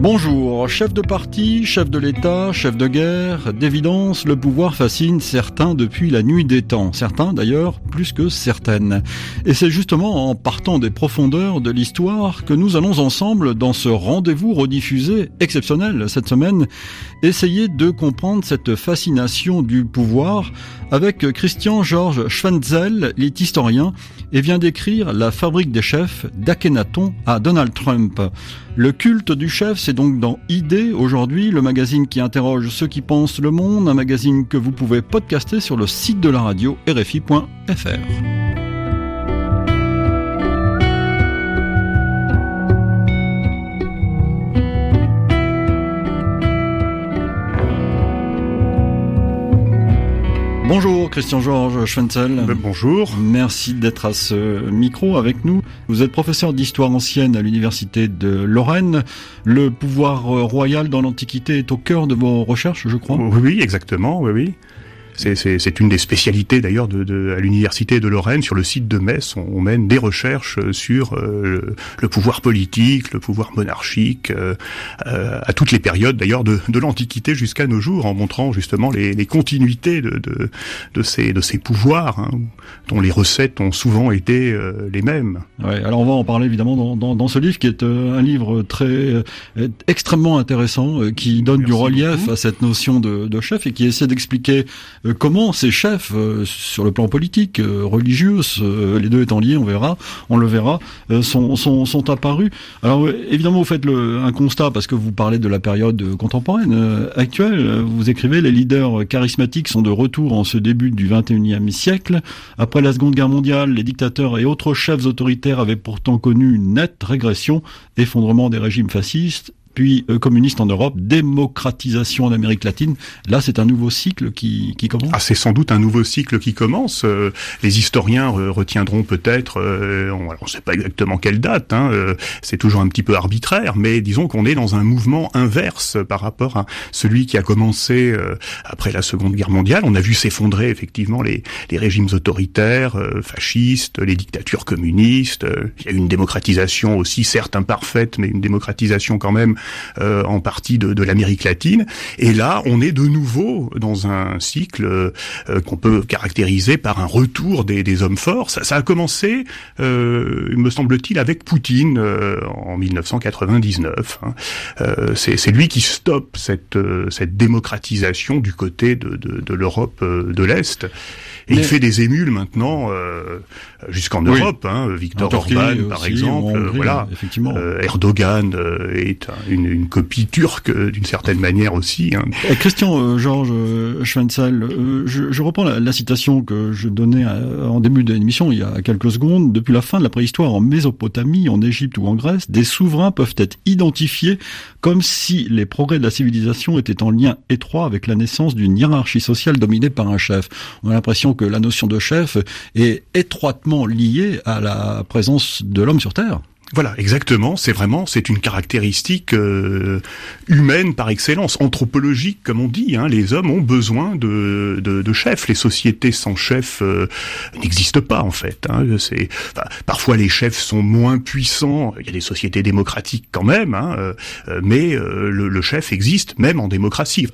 Bonjour, chef de parti, chef de l'État, chef de guerre, d'évidence, le pouvoir fascine certains depuis la nuit des temps, certains d'ailleurs plus que certaines. Et c'est justement en partant des profondeurs de l'histoire que nous allons ensemble, dans ce rendez-vous rediffusé exceptionnel cette semaine, essayer de comprendre cette fascination du pouvoir avec Christian Georges Schwenzel, il historien et vient d'écrire La fabrique des chefs d'Akhenaton à Donald Trump. Le culte du chef, c'est donc dans Idée aujourd'hui, le magazine qui interroge ceux qui pensent le monde, un magazine que vous pouvez podcaster sur le site de la radio rfi.fr. Bonjour Christian Georges Schwenzel. Ben, bonjour. Merci d'être à ce micro avec nous. Vous êtes professeur d'histoire ancienne à l'université de Lorraine. Le pouvoir royal dans l'Antiquité est au cœur de vos recherches, je crois. Oui, exactement, oui, oui. C'est une des spécialités d'ailleurs de, de, à l'université de Lorraine. Sur le site de Metz, on, mène des recherches sur euh, le, pouvoir politique, le pouvoir monarchique, euh, euh, à toutes les périodes d'ailleurs de, de l'Antiquité jusqu'à nos jours, en montrant justement les, les continuités de, de, de, ces, de ces pouvoirs, hein, dont les recettes ont souvent été les mêmes. Ouais, alors on va en parler évidemment dans, dans, dans ce livre qui est un livre très extrêmement intéressant, qui donne du relief à cette notion de, de chef et qui essaie d'expliquer euh, comment ces chefs, euh, sur le plan politique, euh, religieux, les deux étant liés, on verra, on le verra, sont, sont, sont apparus. Alors évidemment, vous faites le, un constat parce que vous parlez de la période contemporaine actuelle. Vous écrivez les leaders charismatiques sont de retour en ce début du 21e siècle. Après la Seconde Guerre mondiale, les dictateurs et autres chefs autoritaires avaient pourtant connu une nette régression, effondrement des régimes fascistes puis euh, communiste en Europe, démocratisation en Amérique latine. Là, c'est un nouveau cycle qui, qui commence. Ah, c'est sans doute un nouveau cycle qui commence. Euh, les historiens retiendront peut-être, euh, on ne sait pas exactement quelle date, hein, c'est toujours un petit peu arbitraire, mais disons qu'on est dans un mouvement inverse par rapport à celui qui a commencé après la Seconde Guerre mondiale. On a vu s'effondrer effectivement les, les régimes autoritaires, fascistes, les dictatures communistes. Il y a eu une démocratisation aussi, certes imparfaite, mais une démocratisation quand même euh, en partie de, de l'Amérique latine. Et là, on est de nouveau dans un cycle euh, qu'on peut caractériser par un retour des, des hommes forts. Ça, ça a commencé, euh, me semble-t-il, avec Poutine en 1999. Hein. C'est lui qui stoppe cette, cette démocratisation du côté de, de, de l'Europe de l'Est. Et il fait des émules maintenant euh, jusqu'en Europe. Hein, Victor Orban, par exemple. voilà. Effectivement. Erdogan est une, copie turque euh, d'une certaine manière aussi. Hein. Eh, Christian euh, Georges euh, Schwenzel, je, reprends la, la, citation que je donnais en début de l'émission il y a quelques secondes. Depuis la fin de la préhistoire en Mésopotamie, en Égypte ou en Grèce, des souverains peuvent être identifiés comme si les progrès de la civilisation étaient en lien étroit avec la naissance d'une hiérarchie sociale dominée par un chef. On a l'impression que la notion de chef est étroitement liée à la présence de l'homme sur Terre. Voilà, exactement. C'est vraiment, c'est une caractéristique euh, humaine par excellence, anthropologique comme on dit. Hein. Les hommes ont besoin de, de, de chefs. Les sociétés sans chef euh, n'existent pas en fait. Hein. C'est enfin, parfois les chefs sont moins puissants. Il y a des sociétés démocratiques quand même, hein, euh, mais euh, le, le, chef existe même en démocratie.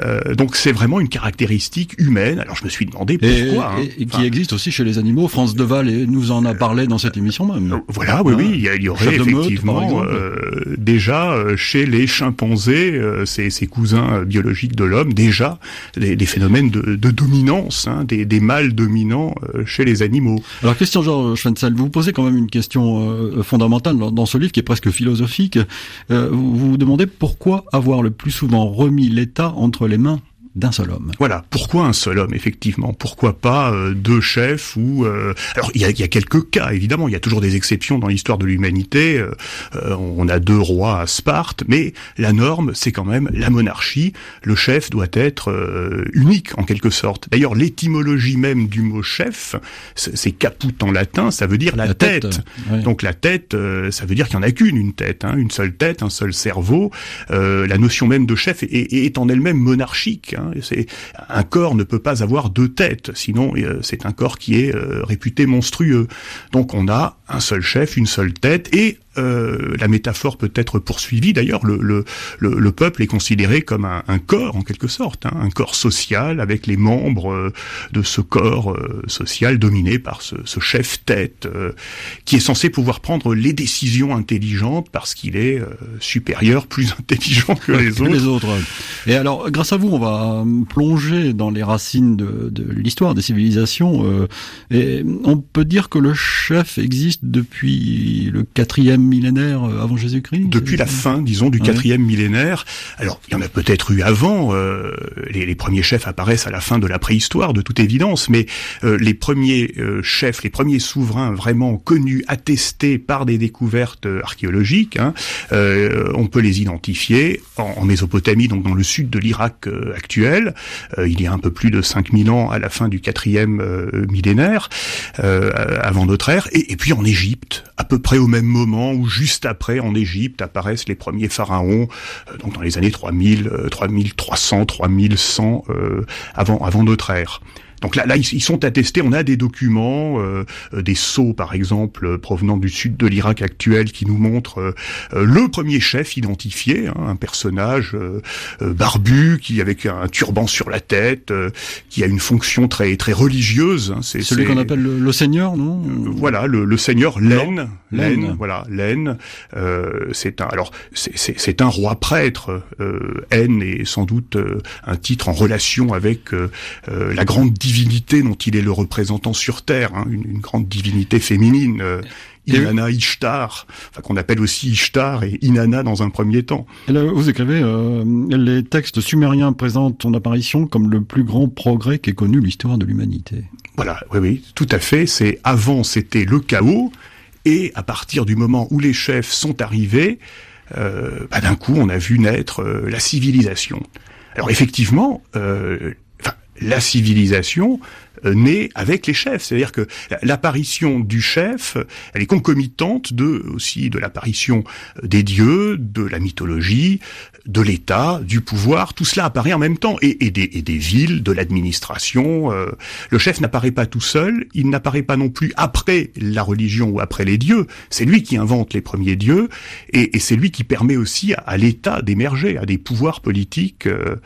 Euh, donc c'est vraiment une caractéristique humaine. Alors je me suis demandé pourquoi. Et, hein. et, qui existe aussi chez les animaux. France Deval nous en a parlé dans cette émission même. Voilà, oui, oui. Il y aurait effectivement euh, déjà euh, chez les chimpanzés, euh, ces, ces, cousins biologiques de l'homme, déjà des, des, phénomènes de, de dominance, hein, des, des, mâles dominants chez les animaux. Alors question Georges Schwentzel, vous posez quand même une question fondamentale dans, dans, ce livre qui est presque philosophique. vous vous demandez pourquoi avoir le plus souvent remis l'État entre les mains d'un seul homme. Voilà. Pourquoi un seul homme, effectivement? Pourquoi pas euh, deux chefs ou euh... Alors, il y a, y a, quelques cas, évidemment. Il y a toujours des exceptions dans l'histoire de l'humanité. Euh, euh, on a deux rois à Sparte, mais la norme, c'est quand même la monarchie. Le chef doit être unique, en quelque sorte. D'ailleurs, l'étymologie même du mot chef, c'est caput en latin, ça veut dire la, tête. Donc la tête, ça veut dire qu'il n'y en a qu'une, une tête, hein, une seule tête, un seul cerveau. la notion même de chef est, est, est en elle-même monarchique. Hein. Un corps ne peut pas avoir deux têtes, sinon c'est un corps qui est réputé monstrueux. Donc on a un seul chef, une seule tête, et euh, la métaphore peut être poursuivie. D'ailleurs, le, le, le, peuple est considéré comme un, un corps en quelque sorte, hein, un corps social avec les membres euh, de ce corps euh, social dominé par ce, ce chef tête qui est censé pouvoir prendre les décisions intelligentes parce qu'il est supérieur, plus intelligent que les autres. les autres. Et alors, grâce à vous, on va plonger dans les racines de, de l'histoire des civilisations. et on peut dire que le chef existe depuis le quatrième millénaire euh, avant Jésus-Christ Depuis la fin, disons, du quatrième millénaire. Alors, il y en a peut-être eu avant. Euh, les, les, premiers chefs apparaissent à la fin de la préhistoire, de toute évidence, mais euh, les premiers chefs, les premiers souverains vraiment connus, attestés par des découvertes archéologiques, hein, on peut les identifier en, en, Mésopotamie, donc dans le sud de l'Irak actuel. il y a un peu plus de 5000 ans à la fin du quatrième millénaire, avant notre ère, et, et puis en Égypte, à peu près au même moment où juste après, en Égypte, apparaissent les premiers pharaons, euh, donc dans les années 3000, 3300, 3100 avant avant notre ère. Donc là, là, ils sont attestés. On a des documents, euh, euh, des sceaux par exemple euh, provenant du sud de l'Irak actuel, qui nous montrent le premier chef identifié, hein, un personnage barbu qui avec un turban sur la tête, qui a une fonction très très religieuse. Hein, c'est celui qu'on appelle le, seigneur, non? Voilà, le, le seigneur Laine. Laine, voilà, Laine. c'est un alors c'est un roi prêtre. Euh, est sans doute un titre en relation avec la grande divinité dont il est le représentant sur Terre, hein, une, grande divinité féminine. Euh, Inanna Ishtar, enfin, qu'on appelle aussi Ishtar et Inanna dans un premier temps. vous écrivez, euh, les textes sumériens présentent son apparition comme le plus grand progrès qu'ait connu l'histoire de l'humanité. Voilà, oui, oui, tout à fait. C'est avant c'était le chaos, et à partir du moment où les chefs sont arrivés, euh, bah, d'un coup on a vu naître la civilisation. Alors effectivement, la civilisation naît avec les chefs. C'est-à-dire que l'apparition du chef, elle est concomitante de aussi de l'apparition des dieux, de la mythologie, de l'État, du pouvoir. Tout cela apparaît en même temps et, et, des, et des, villes, de l'administration. Euh, le chef n'apparaît pas tout seul. Il n'apparaît pas non plus après la religion ou après les dieux. C'est lui qui invente les premiers dieux et, et c'est lui qui permet aussi à, l'État d'émerger, à des pouvoirs politiques. Euh,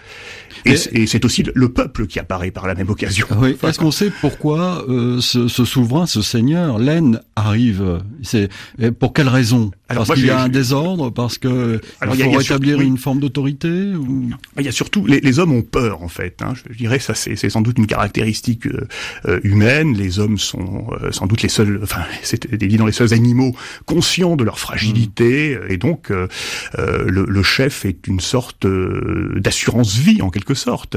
et, c'est aussi le peuple qui apparaît par la même occasion. Oui. Est-ce qu'on sait pourquoi euh, ce, ce, souverain, ce seigneur, l'aine arrive. C'est pour quelle raison? Parce qu'il y a un désordre, parce que il faut rétablir une forme d'autorité ou... Il y a surtout les, les, hommes ont peur en fait. Hein. Je dirais ça c'est sans doute une caractéristique euh, euh, humaine. Les hommes sont sans doute les seuls, enfin c'est évident les seuls animaux conscients de leur fragilité mm. et donc le, le, chef est une sorte d'assurance vie en quelque sorte.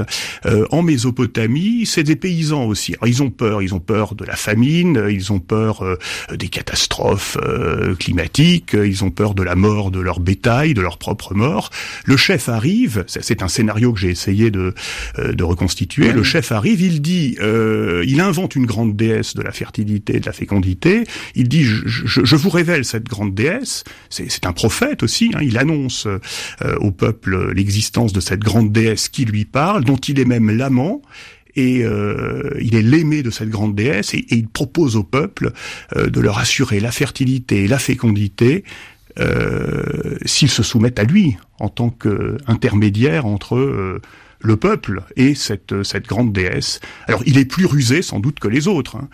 en Mésopotamie, c'est des paysans aussi. Alors, ils ont peur, ils ont peur de la famine, ils ont peur euh, des catastrophes euh, climatiques, ils ont peur de la mort de leur bétail, de leur propre mort. Le chef arrive, c'est un scénario que j'ai essayé de, euh, de reconstituer. Le chef arrive, il dit, il invente une grande déesse de la fertilité, de la fécondité. Il dit, je, je, vous révèle cette grande déesse. C'est un prophète aussi. Hein, il annonce au peuple l'existence de cette grande déesse qui lui parle, dont il est même l'amant et euh, il est l'aimé de cette grande déesse et, il propose au peuple euh, de leur assurer la fertilité et la fécondité euh, s'ils se soumettent à lui en tant qu'intermédiaire entre le peuple et cette, cette grande déesse. Alors il est plus rusé sans doute que les autres. Hein.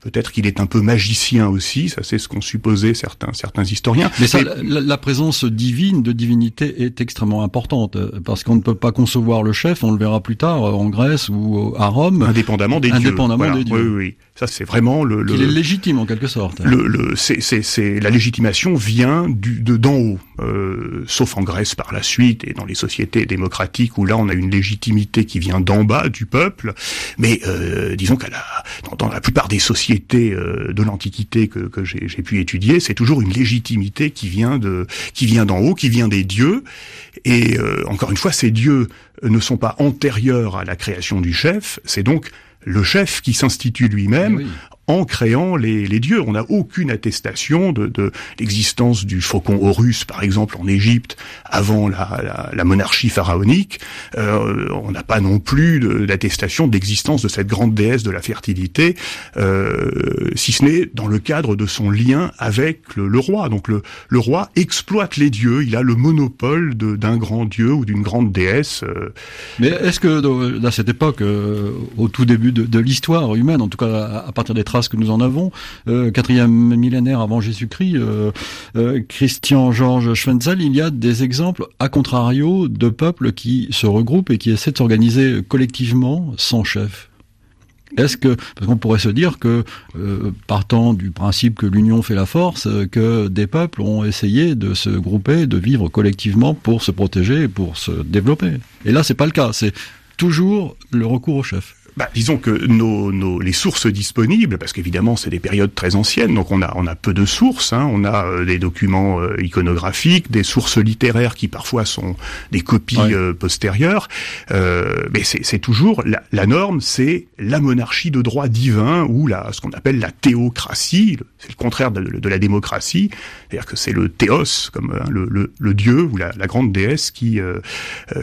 Peut-être qu'il est un peu magicien aussi, ça c'est ce qu'ont supposé certains certains historiens. Mais, ça, la, présence divine, de divinité, est extrêmement importante parce qu'on ne peut pas concevoir le chef, on le verra plus tard en Grèce ou à Rome, indépendamment des indépendamment Des dieux. Oui, oui, ça, c'est vraiment le. le Il est légitime en quelque sorte. Le, le c'est, c'est, c'est la légitimation vient du de d'en haut, euh, sauf en Grèce par la suite et dans les sociétés démocratiques où là on a une légitimité qui vient d'en bas du peuple. Mais euh, disons qu'à la dans, dans, la plupart des sociétés euh, de l'Antiquité que, que j'ai, j'ai pu étudier, c'est toujours une légitimité qui vient de qui vient d'en haut, qui vient des dieux. Et euh, encore une fois, ces dieux ne sont pas antérieurs à la création du chef. C'est donc le chef qui s'institue lui-même en créant les, les dieux. On n'a aucune attestation de, de l'existence du faucon Horus, par exemple, en Égypte, avant la, la, la monarchie pharaonique. Euh, on n'a pas non plus d'attestation d'existence de cette grande déesse de la fertilité, euh, si ce n'est dans le cadre de son lien avec le, le roi. Donc le, le, roi exploite les dieux, il a le monopole d'un grand dieu ou d'une grande déesse. Euh. Mais est-ce que à cette époque, euh, au tout début de, de l'histoire humaine, en tout cas à, partir des traces que nous en avons, euh, quatrième millénaire avant Jésus-Christ, Christian Georges Schwenzel, il y a des exemples à contrario de peuples qui se regroupent et qui essaient de s'organiser collectivement sans chef. Est-ce que parce qu'on pourrait se dire que euh, partant du principe que l'union fait la force, euh, que des peuples ont essayé de se grouper, de vivre collectivement pour se protéger et pour se développer. Et là, c'est pas le cas. C'est toujours le recours au chef bah, disons que nos, nos, les sources disponibles, parce qu'évidemment c'est des périodes très anciennes, donc on a, on a peu de sources, hein, on a euh, des documents euh, iconographiques, des sources littéraires qui parfois sont des copies euh, postérieures, mais c'est toujours la, la norme, c'est la monarchie de droit divin ou la, ce qu'on appelle la théocratie, c'est le contraire de, de, la démocratie, c'est-à-dire que c'est le théos comme hein, le, le, le, dieu ou la, la grande déesse qui,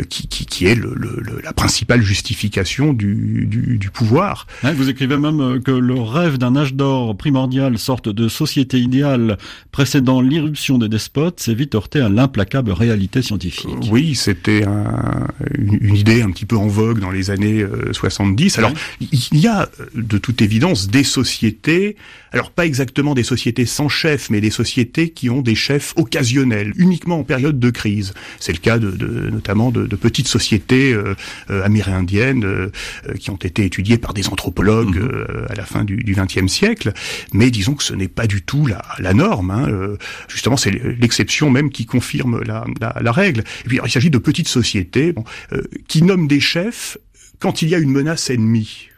qui, qui, qui, est le, la principale justification du, du du, pouvoir. vous écrivez même euh, que le rêve d'un âge d'or primordial, sorte de société idéale précédant l'irruption des despotes, s'est vite heurté à l'implacable réalité scientifique. Euh, oui, c'était un, une, idée un petit peu en vogue dans les années 70. Euh, alors, il y a de toute évidence des sociétés, alors pas exactement des sociétés sans chef, mais des sociétés qui ont des chefs occasionnels, uniquement en période de crise. C'est le cas de, de notamment de, de, petites sociétés amérindiennes qui ont été été étudié par des anthropologues mhm. euh, à la fin du XXe siècle, mais disons que ce n'est pas du tout la, la norme. Hein. Euh, justement, c'est l'exception même qui confirme la, la, la règle. Et puis, il s'agit de petites sociétés bon, euh, qui nomment des chefs quand il y a une menace ennemie.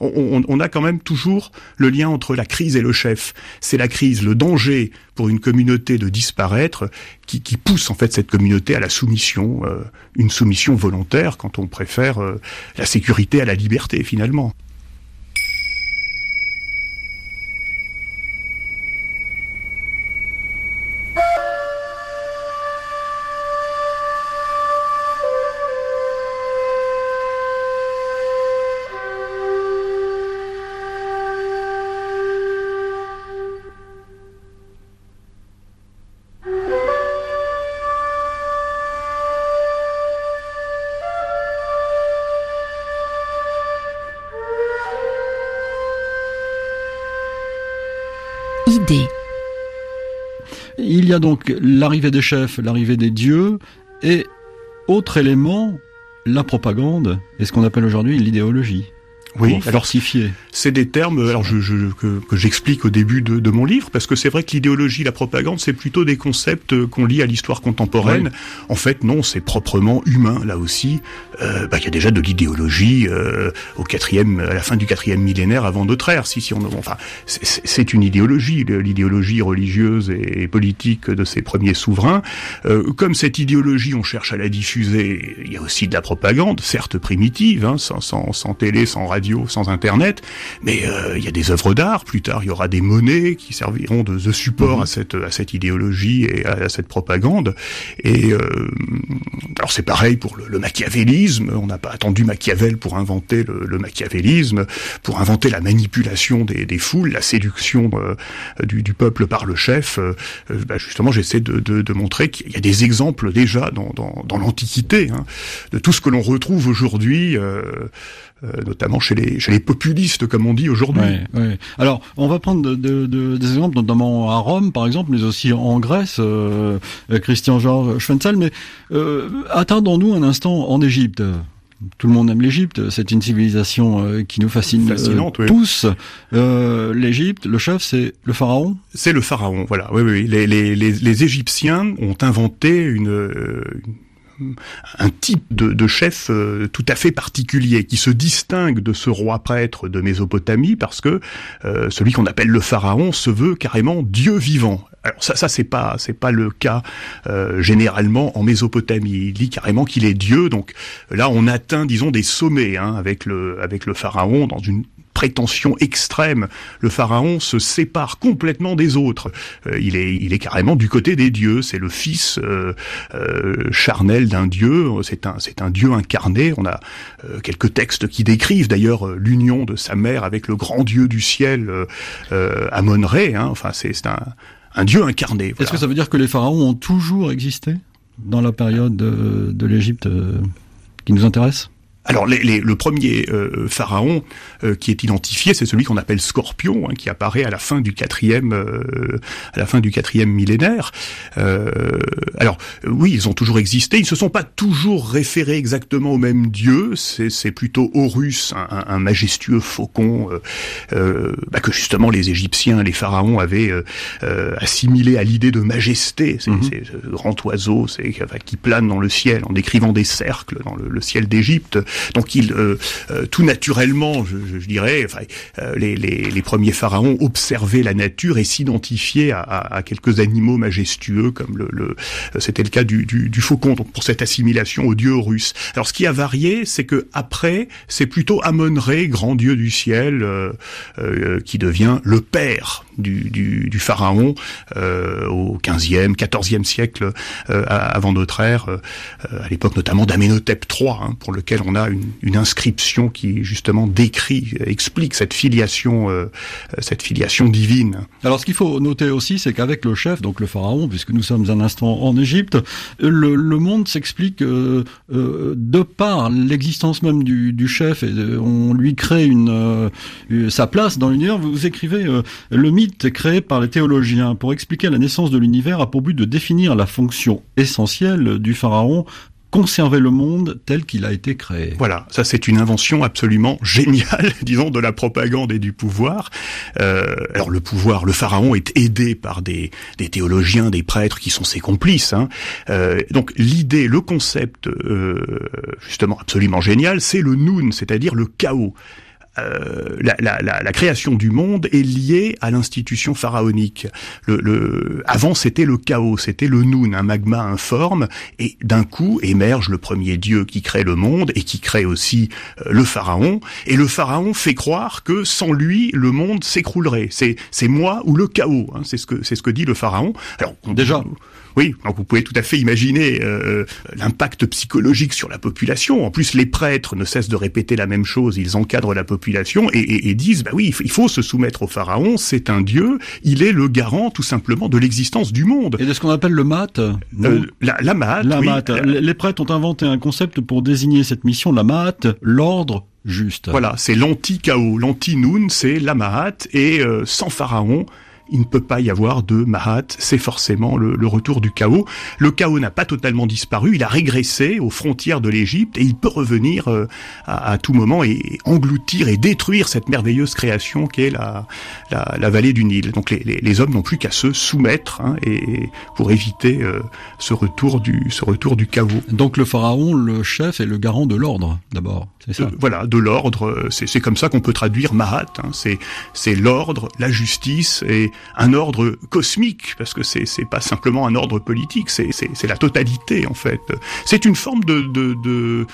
On, a quand même toujours le lien entre la crise et le chef. C'est la crise, le danger pour une communauté de disparaître qui, pousse en fait cette communauté à la soumission, euh, une soumission volontaire quand on préfère euh, la sécurité à la liberté finalement. Il y a donc l'arrivée des chefs, l'arrivée des dieux, et autre élément, la propagande, et ce qu'on appelle aujourd'hui l'idéologie. Oui, alors c'est des termes alors je, je, que, que j'explique au début de, de, mon livre parce que c'est vrai que l'idéologie, la propagande, c'est plutôt des concepts qu'on lit à l'histoire contemporaine. En fait, non, c'est proprement humain là aussi. Euh, bah, il y a déjà de l'idéologie euh, au quatrième, à la fin du quatrième millénaire avant notre ère. Si, si on, enfin, c'est une idéologie, l'idéologie religieuse et politique de ces premiers souverains. Euh, comme cette idéologie, on cherche à la diffuser. Il y a aussi de la propagande, certes primitive, hein, sans, sans, sans télé, sans radio sans Internet, mais euh, il y a des œuvres d'art. Plus tard, il y aura des monnaies qui serviront de, support mhm. à cette à cette idéologie et à, cette propagande. Et euh, alors c'est pareil pour le, machiavélisme. On n'a pas attendu Machiavel pour inventer le, machiavélisme, pour inventer la manipulation des, des foules, la séduction euh, du, du, peuple par le chef. Bah justement, j'essaie de, de, de, montrer qu'il y a des exemples déjà dans, dans, dans l'Antiquité hein, de tout ce que l'on retrouve aujourd'hui. Euh, notamment chez les, chez les populistes, comme on dit aujourd'hui. Alors, on va prendre de, de, des exemples, notamment à Rome, par exemple, mais aussi en Grèce, euh, Christian Georges Schwenzel, mais euh, attendons-nous un instant en Égypte tout le monde aime l'Égypte, c'est une civilisation euh, qui nous fascine tous. Euh, L'Égypte, le chef, c'est le pharaon? C'est le pharaon, voilà. Oui, oui. Les, les, les, les Égyptiens ont inventé une, un type de, chef euh, tout à fait particulier qui se distingue de ce roi prêtre de Mésopotamie parce que euh, celui qu'on appelle le pharaon se veut carrément Dieu vivant. Alors ça, ça c'est pas c'est pas le cas euh, généralement en Mésopotamie. Il dit carrément qu'il est Dieu. Donc là, on atteint, disons, des sommets hein, avec le avec le pharaon dans une prétention extrême. Le pharaon se sépare complètement des autres. Euh, il est, il est carrément du côté des dieux. C'est le fils euh, euh, charnel d'un dieu. C'est un, c'est un dieu incarné. On a quelques textes qui décrivent d'ailleurs l'union de sa mère avec le grand dieu du ciel, Amon-Ré. Hein. Enfin, c'est, c'est un, un dieu incarné. Est-ce que ça veut dire que les pharaons ont toujours existé dans la période de, de l'Égypte qui nous intéresse? Alors les, le premier euh, pharaon euh, qui est identifié, c'est celui qu'on appelle Scorpion, hein, qui apparaît à la fin du quatrième, euh, à la fin du quatrième millénaire. alors oui, ils ont toujours existé. Ils se sont pas toujours référés exactement au même dieu. C'est plutôt Horus, un, un majestueux faucon bah, que justement les Égyptiens, les pharaons avaient assimilé à l'idée de majesté. C'est mm ce grand oiseau, c'est qui plane dans le ciel en décrivant des cercles dans le, le ciel d'Égypte. Donc il, euh, euh, tout naturellement, je, je, dirais, enfin, euh, les, les, les, premiers pharaons observaient la nature et s'identifiaient à, à, à, quelques animaux majestueux, comme le, le c'était le cas du, du, du, faucon. Donc pour cette assimilation au dieu russe. Alors ce qui a varié, c'est que après, c'est plutôt Amon-Ré, grand dieu du ciel, euh, qui devient le père du, du, du pharaon au 15e, 14e siècle avant notre ère, à l'époque notamment d'Amenhotep III, hein, pour lequel on a une, inscription qui justement décrit, explique cette filiation, euh, cette filiation divine. Alors ce qu'il faut noter aussi, c'est qu'avec le chef, donc le pharaon, puisque nous sommes un instant en Égypte, le, monde s'explique euh, euh, de par l'existence même du, chef, et on lui crée une sa place dans l'univers. Vous écrivez le mythe créé par les théologiens pour expliquer la naissance de l'univers a pour but de définir la fonction essentielle du pharaon conserver le monde tel qu'il a été créé. Voilà, ça c'est une invention absolument géniale, disons, de la propagande et du pouvoir. Euh, alors le pouvoir, le pharaon est aidé par des, théologiens, des prêtres qui sont ses complices. Hein. Euh, donc l'idée, le concept, euh, justement absolument génial, c'est le noun, c'est-à-dire le chaos. Euh, la, la, la, création du monde est liée à l'institution pharaonique. Le, le, avant, c'était le chaos, c'était le Noun, un magma informe, et d'un coup émerge le premier dieu qui crée le monde et qui crée aussi euh, le pharaon. Et le pharaon fait croire que sans lui, le monde s'écroulerait. C'est c'est moi ou le chaos. Hein, c'est ce que c'est ce que dit le pharaon. Alors déjà. Oui, donc vous pouvez tout à fait imaginer euh, l'impact psychologique sur la population. En plus, les prêtres ne cessent de répéter la même chose, ils encadrent la population et, disent, bah oui, il faut se soumettre au pharaon, c'est un dieu, il est le garant tout simplement de l'existence du monde. Et de ce qu'on appelle le mat euh, la, la mat, la mat. Les prêtres ont inventé un concept pour désigner cette mission, la mat, l'ordre juste. Voilà, c'est l'anti-chaos, l'anti-noun, c'est la Mahat, et euh, sans pharaon, il ne peut pas y avoir de Mahat, c'est forcément le, retour du chaos. Le chaos n'a pas totalement disparu, il a régressé aux frontières de l'Égypte et il peut revenir euh, à, tout moment et engloutir et détruire cette merveilleuse création qu'est la, la, vallée du Nil. Donc les, hommes n'ont plus qu'à se soumettre hein, et pour éviter euh, ce retour du ce retour du chaos. Donc le pharaon, le chef est le garant de l'ordre d'abord. Euh, voilà, de l'ordre. C'est comme ça qu'on peut traduire Mahat. Hein. C'est l'ordre, la justice et un ordre cosmique, parce que c'est c'est pas simplement un ordre politique, c'est c'est la totalité en fait. C'est une forme de, de, de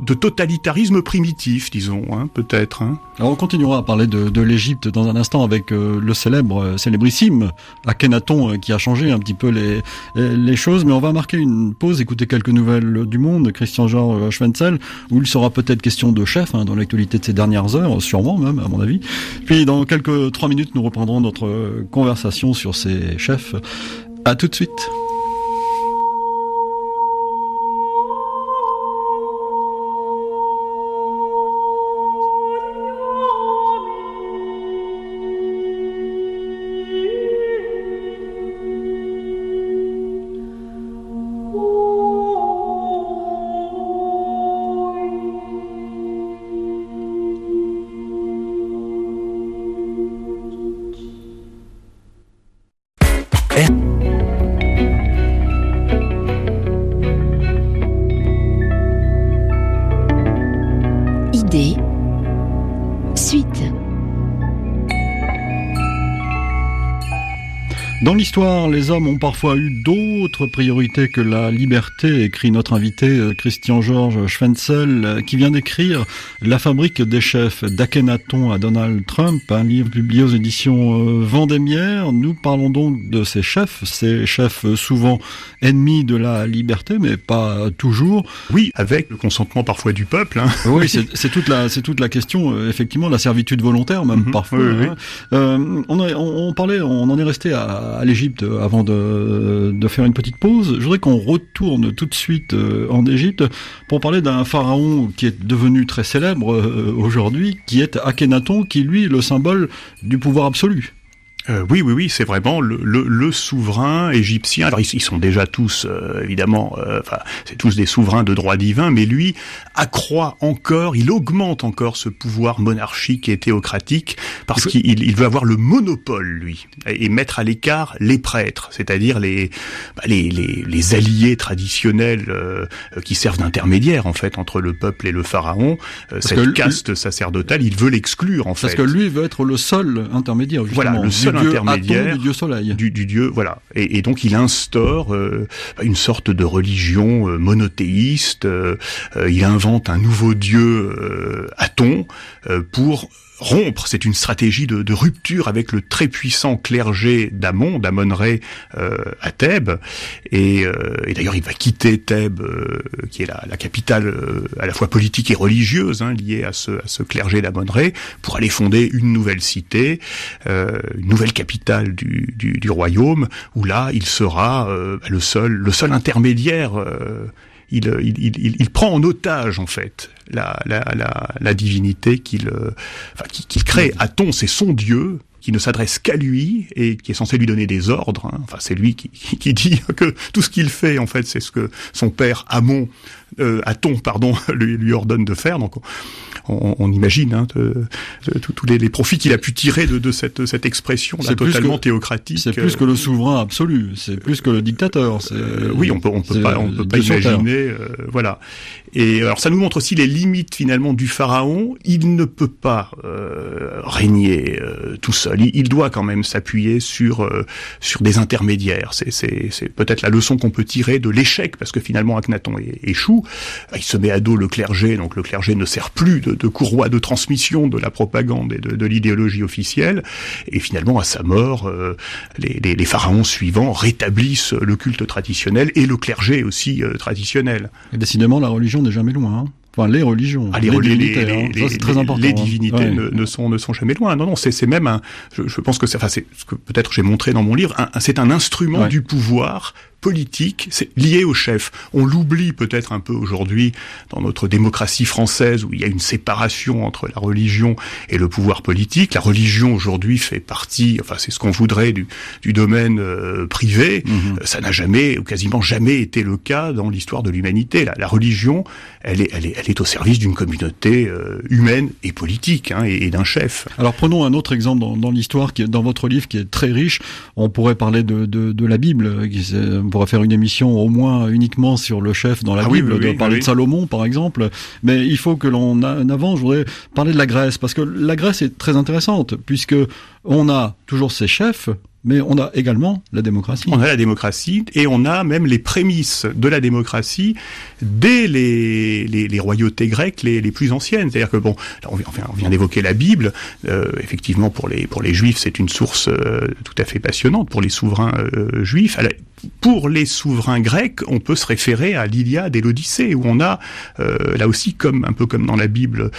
de totalitarisme primitif, disons, hein, peut-être. Hein. Alors on continuera à parler de, de l'Égypte dans un instant avec euh, le célèbre, euh, célébrissime Akhenaton euh, qui a changé un petit peu les, les choses, mais on va marquer une pause, écouter quelques nouvelles du monde, Christian Georges Schwenzel, où il sera peut-être question de chef hein, dans l'actualité de ces dernières heures, sûrement même à mon avis. Puis dans quelques trois minutes, nous reprendrons notre conversation sur ces chefs. À tout de suite. L'histoire, les hommes ont parfois eu d'autres priorités que la liberté, écrit notre invité euh, Christian Georges Schwenzel, euh, qui vient d'écrire La fabrique des chefs d'Akhenaton à Donald Trump, un livre publié aux éditions euh, Vendémiaire. Nous parlons donc de ces chefs, ces chefs souvent ennemis de la liberté, mais pas toujours. Oui, avec le consentement parfois du peuple. Hein. Oui, c'est toute la c'est toute la question, effectivement, la servitude volontaire même mhm. parfois. Hein. on, on, parlait, on en est resté à à l'Égypte avant de, de, faire une petite pause. Je voudrais qu'on retourne tout de suite euh, en Égypte pour parler d'un pharaon qui est devenu très célèbre euh, aujourd'hui, qui est Akhenaton, qui lui est le symbole du pouvoir absolu. Euh, oui, oui, oui, c'est vraiment le, le, le, souverain égyptien. Alors ils, sont déjà tous, euh, évidemment, euh, enfin, c'est tous des souverains de droit divin, mais lui accroît encore, il augmente encore ce pouvoir monarchique et théocratique parce qu'il il veut avoir le monopole, lui, et, mettre à l'écart les prêtres, c'est-à-dire les, bah, les, les, les, alliés traditionnels qui servent d'intermédiaire en fait entre le peuple et le pharaon. cette caste sacerdotale, il veut l'exclure en fait. Parce que lui veut être le seul intermédiaire. Justement. Voilà, le seul intermédiaire du dieu soleil. Du, dieu, voilà. Et, donc il instaure euh, une sorte de religion euh, monothéiste. Euh, il invente un nouveau dieu Aton pour rompre, c'est une stratégie de, rupture avec le très puissant clergé d'Amon, d'Amon-Ré euh, à Thèbes, et, euh, d'ailleurs il va quitter Thèbes, euh, qui est la, capitale à la fois politique et religieuse, hein, liée à ce, à ce clergé d'Amon-Ré, pour aller fonder une nouvelle cité, une nouvelle capitale du, du, royaume, où là il sera le seul, le seul intermédiaire il, il, il, prend en otage en fait la, la, la, la divinité qu'il euh, enfin, qu'il crée. Aton, c'est son dieu qui ne s'adresse qu'à lui et qui est censé lui donner des ordres. Hein. Enfin, c'est lui qui, qui, dit que tout ce qu'il fait, en fait, c'est ce que son père Amon, euh, Aton, pardon, lui, lui ordonne de faire. Donc, on, on imagine hein, tous les, les, profits qu'il a pu tirer de, de cette, cette expression là, totalement théocratique. C'est plus que le souverain absolu, c'est plus que le dictateur. Euh, oui, on peut on peut pas on peut pas imaginer, euh, voilà. Et alors ça nous montre aussi les limites finalement du pharaon. Il ne peut pas euh, régner euh, tout seul. Il, il, doit quand même s'appuyer sur sur des intermédiaires. C'est peut-être la leçon qu'on peut tirer de l'échec parce que finalement Akhenaton échoue. Il se met à dos le clergé, donc le clergé ne sert plus de de, courroie de transmission de la propagande et de, l'idéologie officielle. Et finalement, à sa mort, euh, les, pharaons suivants rétablissent le culte traditionnel et le clergé aussi euh, traditionnel. Et décidément, la religion n'est jamais loin. Hein. Enfin, les religions, ah, les, divinités, hein. c'est très important. Les hein. divinités ne, sont ne sont jamais loin. Non, non, c'est même un. Je, pense que c'est, enfin, c'est ce que peut-être j'ai montré dans mon livre. C'est un instrument du pouvoir politique, c'est lié au chef. On l'oublie peut-être un peu aujourd'hui dans notre démocratie française où il y a une séparation entre la religion et le pouvoir politique. La religion aujourd'hui fait partie, enfin c'est ce qu'on voudrait du, du domaine euh, privé. Mhm. Ça n'a jamais ou quasiment jamais été le cas dans l'histoire de l'humanité. La, la, religion, elle est, elle est, elle est au service d'une communauté euh, humaine et politique hein, et, d'un chef. Alors prenons un autre exemple dans, dans l'histoire qui est dans votre livre qui est très riche. On pourrait parler de, de, de la Bible, qui pourrait faire une émission au moins uniquement sur le chef dans la ah Bible, de parler de Salomon par exemple. Mais il faut que l'on avance. Je voudrais parler de la Grèce parce que la Grèce est très intéressante puisque on a toujours ces chefs mais on a également la démocratie. On a la démocratie et on a même les prémices de la démocratie dès les, les, les royautés grecques les, les plus anciennes. C'est-à-dire que bon, on vient, on vient d'évoquer la Bible. Euh, effectivement, pour les pour les Juifs, c'est une source euh, tout à fait passionnante pour les souverains euh, juifs. Pour les souverains grecs, on peut se référer à l'Iliade et l'Odyssée, où on a euh, là aussi, comme un peu comme dans la Bible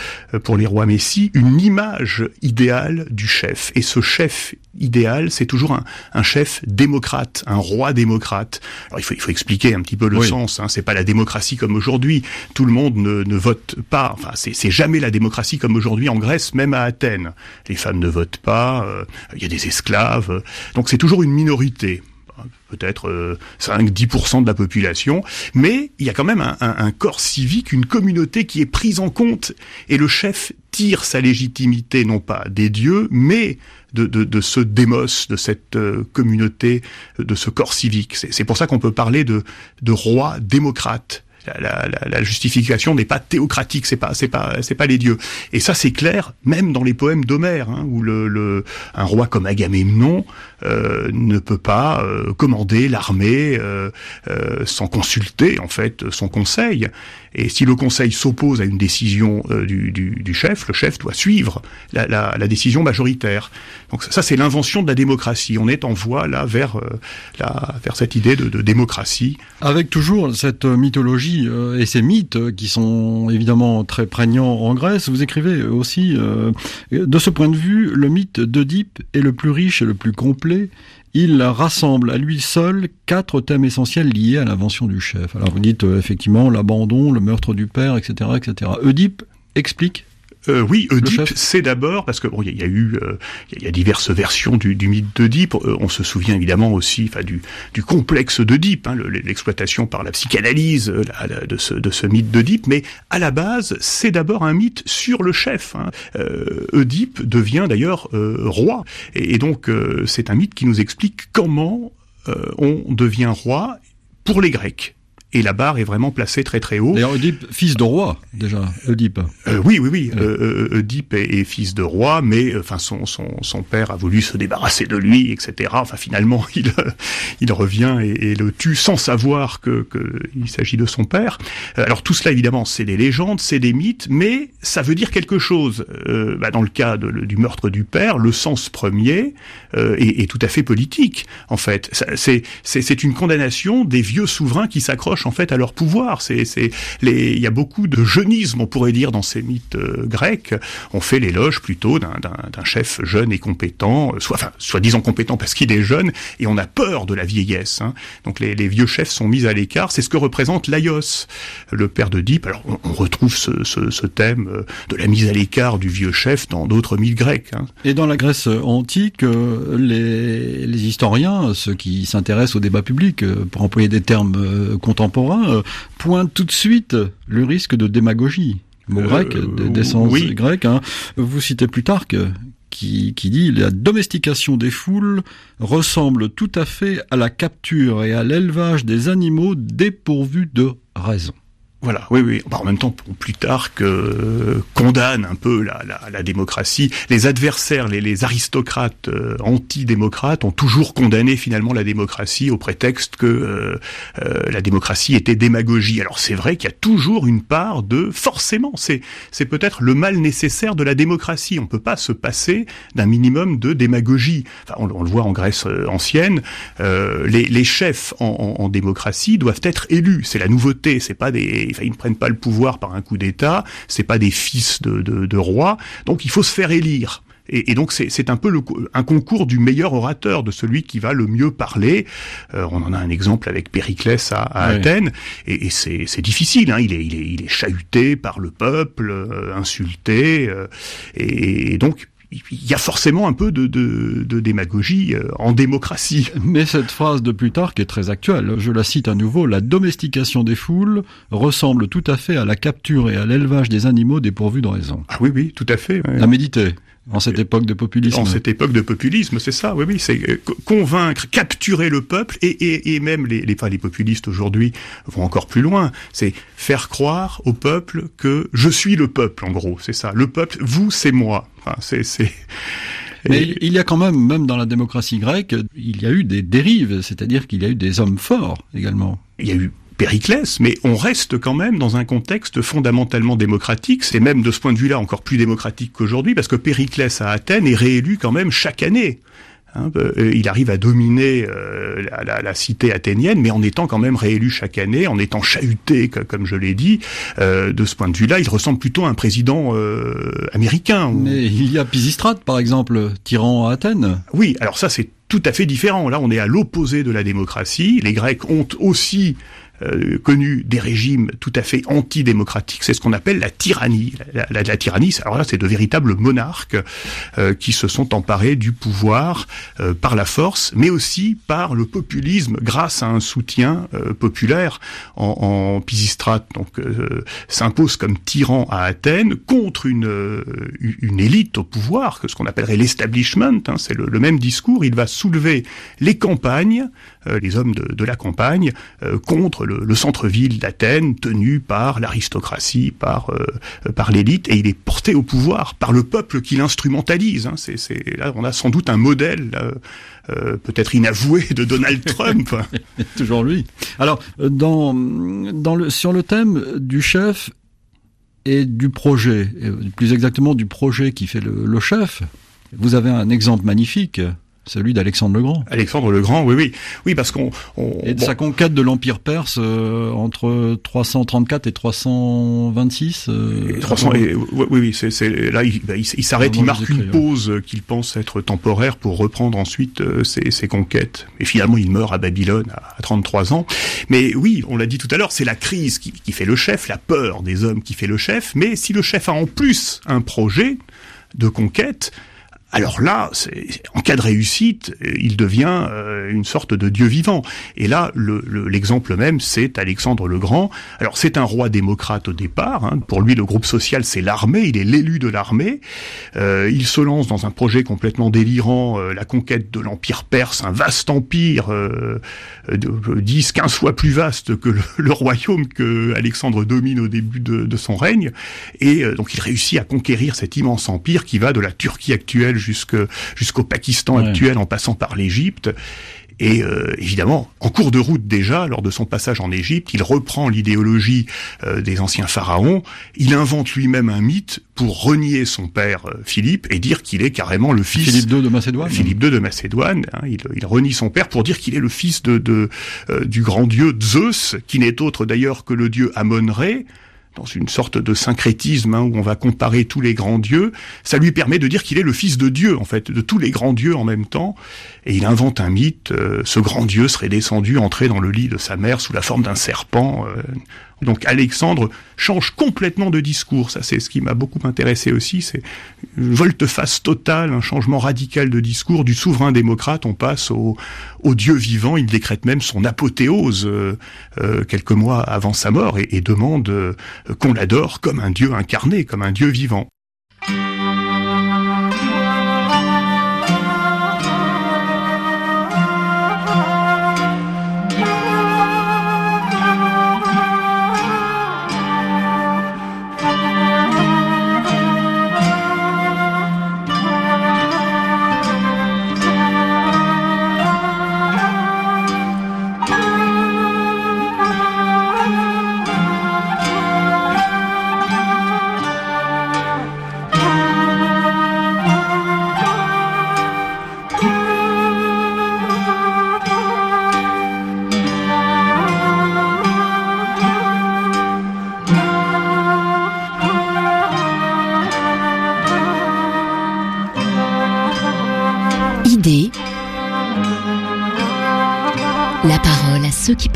pour les rois messies, une image idéale du chef. Et ce chef idéal, c'est toujours un, un, chef démocrate, un roi démocrate. Alors il faut, il faut expliquer un petit peu le sens. Hein. C'est pas la démocratie comme aujourd'hui. Tout le monde ne, ne vote pas. Enfin, c'est jamais la démocratie comme aujourd'hui en Grèce, même à Athènes. Les femmes ne votent pas. Euh, il y a des esclaves. Donc c'est toujours une minorité peut-être 5-10% euh, de la population, mais il y a quand même un, un, un, corps civique, une communauté qui est prise en compte, et le chef tire sa légitimité non pas des dieux, mais de, de, de ce démos, de cette euh, communauté, de ce corps civique. C'est pour ça qu'on peut parler de, de roi démocrate la, la, la justification n'est pas théocratique, c'est pas c'est pas c'est pas les dieux. Et ça c'est clair même dans les poèmes d'Homère, hein, où le, le, un roi comme Agamemnon euh, ne peut pas euh, commander l'armée euh, euh, sans consulter en fait son conseil. Et si le conseil s'oppose à une décision euh, du, du, du, chef, le chef doit suivre la, la, la décision majoritaire. Donc ça, c'est l'invention de la démocratie. On est en voie là vers, la, vers cette idée de, de, démocratie. Avec toujours cette mythologie et ces mythes qui sont évidemment très prégnants en Grèce, vous écrivez aussi, de ce point de vue, le mythe d'Oedipe est le plus riche et le plus complet il rassemble à lui seul quatre thèmes essentiels liés à l'invention du chef. Alors vous dites euh, effectivement l'abandon, le meurtre du père, etc., etc. Oedipe explique euh, oui, Oedipe, c'est d'abord parce que bon, il y, a eu, euh, il y a diverses versions du, du mythe d'Oedipe. Euh, on se souvient évidemment aussi, enfin, du, du complexe d'Oedipe, hein, l'exploitation par la psychanalyse la, de, ce, de ce mythe d'Oedipe. Mais à la base, c'est d'abord un mythe sur le chef. Hein. Oedipe devient d'ailleurs roi, et, et donc c'est un mythe qui nous explique comment on devient roi pour les Grecs et la barre est vraiment placée très très haut. D'ailleurs, Oedipe, fils de roi, déjà, Oedipe. Euh, oui, oui, oui. Euh, Oedipe est, est, fils de roi, mais enfin son, son, son père a voulu se débarrasser de lui, etc. Enfin, finalement, il, il revient et, et le tue sans savoir que, que il s'agit de son père. Alors tout cela, évidemment, c'est des légendes, c'est des mythes, mais ça veut dire quelque chose. Euh, bah, dans le cas de, du meurtre du père, le sens premier euh, est, est, tout à fait politique, en fait. C'est une condamnation des vieux souverains qui s'accrochent en fait à leur pouvoir. C'est, c'est les, il y a beaucoup de jeunisme, on pourrait dire, dans ces mythes euh, grecs. On fait l'éloge plutôt d'un, d'un, chef jeune et compétent, euh, soit, enfin, soit disant compétent parce qu'il est jeune, et on a peur de la vieillesse. Hein. Donc les, les, vieux chefs sont mis à l'écart. C'est ce que représente Laios, le père de. Alors on, on retrouve ce, ce, ce, thème euh, de la mise à l'écart du vieux chef dans d'autres mythes grecs. Hein. Et dans la Grèce antique, les, les historiens, ceux qui s'intéressent au débat public, pour employer des termes contemporains, contemporain euh, pointe tout de suite le risque de démagogie. Mot euh, grec, d'essence oui. grecque. Hein. Vous citez Plutarque, qui, qui dit la domestication des foules ressemble tout à fait à la capture et à l'élevage des animaux dépourvus de raison. Voilà, oui, oui. en même temps, plus tard que condamne un peu la, la, la, démocratie. Les adversaires, les, les aristocrates euh, antidémocrates ont toujours condamné finalement la démocratie au prétexte que euh, euh, la démocratie était démagogie. Alors c'est vrai qu'il y a toujours une part de forcément. C'est c'est peut-être le mal nécessaire de la démocratie. On peut pas se passer d'un minimum de démagogie. Enfin, on, on, le voit en Grèce euh, ancienne. Les, les, chefs en, en, en démocratie doivent être élus. C'est la nouveauté. C'est pas des ils ne prennent pas le pouvoir par un coup d'État, c'est pas des fils de, de, de rois, donc il faut se faire élire. Et, et, donc c'est un peu le, un concours du meilleur orateur, de celui qui va le mieux parler. Euh, on en a un exemple avec Périclès à, à oui. Athènes, et, et c'est difficile. Hein. Il, est, il, est, il est chahuté par le peuple, euh, insulté, euh, et, et, donc il y a forcément un peu de, de, de démagogie euh, en démocratie. Mais cette phrase de Plutarque est très actuelle. Je la cite à nouveau. La domestication des foules ressemble tout à fait à la capture et à l'élevage des animaux dépourvus de raison. Ah oui, oui, tout à fait. Ouais. À méditer. En cette époque de populisme. En cette époque de populisme, c'est ça, oui, oui, c'est euh, convaincre, capturer le peuple, et, et, et même les, les, enfin, les populistes aujourd'hui vont encore plus loin. C'est faire croire au peuple que je suis le peuple, en gros, c'est ça. Le peuple, vous, c'est moi. Enfin, c'est, c'est. Mais il y a quand même, même dans la démocratie grecque, il y a eu des dérives, c'est-à-dire qu'il y a eu des hommes forts également. Il y a eu Périclès, mais on reste quand même dans un contexte fondamentalement démocratique. C'est même de ce point de vue-là encore plus démocratique qu'aujourd'hui, parce que Périclès à Athènes est réélu quand même chaque année. Hein, euh, il arrive à dominer euh, la, la, la, cité athénienne, mais en étant quand même réélu chaque année, en étant chahuté, comme je l'ai dit. Euh, de ce point de vue-là, il ressemble plutôt à un président américain. Mais il y a Pisistrate, par exemple, tyran à Athènes. Oui, alors ça c'est tout à fait différent. Là, on est à l'opposé de la démocratie. Les Grecs ont aussi euh, connu des régimes tout à fait antidémocratiques. C'est ce qu'on appelle la tyrannie. La, la, la tyrannie, alors là, c'est de véritables monarques euh, qui se sont emparés du pouvoir euh, par la force, mais aussi par le populisme grâce à un soutien euh, populaire en, en Pisistrate. Donc, euh, s'impose comme tyran à Athènes contre une, une élite au pouvoir, que ce qu'on appellerait l'establishment. Hein, c'est le, le, même discours. Il va soulever les campagnes, les hommes de, de la campagne, contre le, centre-ville d'Athènes, tenu par l'aristocratie, par par l'élite, et il est porté au pouvoir par le peuple qui l'instrumentalise. Hein. C'est là on a sans doute un modèle. peut-être inavoué de Donald Trump. Toujours lui. Alors, dans, dans le, sur le thème du chef et du projet, plus exactement du projet qui fait le chef, vous avez un exemple magnifique celui d'Alexandre le Grand. Alexandre le Grand, oui, oui, oui, parce qu'on et de sa conquête de l'empire perse euh, entre 334 et 326. Euh, 300, oui, oui, c'est là, il, bah, il, s'arrête, il marque une pause qu'il pense être temporaire pour reprendre ensuite euh, ses, ses, conquêtes. Et finalement, il meurt à Babylone à, 33 ans. Mais oui, on l'a dit tout à l'heure, c'est la crise qui, qui fait le chef, la peur des hommes qui fait le chef. Mais si le chef a en plus un projet de conquête, alors là, en cas de réussite, il devient euh, une sorte de dieu vivant. Et là, l'exemple le, même, c'est Alexandre le Grand. Alors c'est un roi démocrate au départ. Hein. Pour lui, le groupe social, c'est l'armée. Il est l'élu de l'armée. Euh, il se lance dans un projet complètement délirant, euh, la conquête de l'empire perse, un vaste empire, euh, de, 10, 15 fois plus vaste que le, royaume que Alexandre domine au début de son règne. Et donc il réussit à conquérir cet immense empire qui va de la Turquie actuelle jusqu'au Pakistan actuel en passant par l'Égypte. Et euh, évidemment, en cours de route déjà, lors de son passage en Égypte, il reprend l'idéologie euh, des anciens pharaons, il invente lui-même un mythe pour renier son père euh, Philippe et dire qu'il est carrément le fils... Philippe II de Macédoine Philippe II de Macédoine, hein, il, il, renie son père pour dire qu'il est le fils de, de du grand dieu Zeus, qui n'est autre d'ailleurs que le dieu Amon-Ré, dans une sorte de syncrétisme hein, où on va comparer tous les grands dieux, ça lui permet de dire qu'il est le fils de Dieu, en fait, de tous les grands dieux en même temps. Et il invente un mythe, euh, ce grand dieu serait descendu, entré dans le lit de sa mère sous la forme d'un serpent. Euh, donc Alexandre change complètement de discours. Ça, c'est ce qui m'a beaucoup intéressé aussi. Volte-face totale, un changement radical de discours. Du souverain démocrate, on passe au, Dieu vivant. Il décrète même son apothéose euh, euh, quelques mois avant sa mort et, demande euh, qu'on l'adore comme un Dieu incarné, comme un Dieu vivant.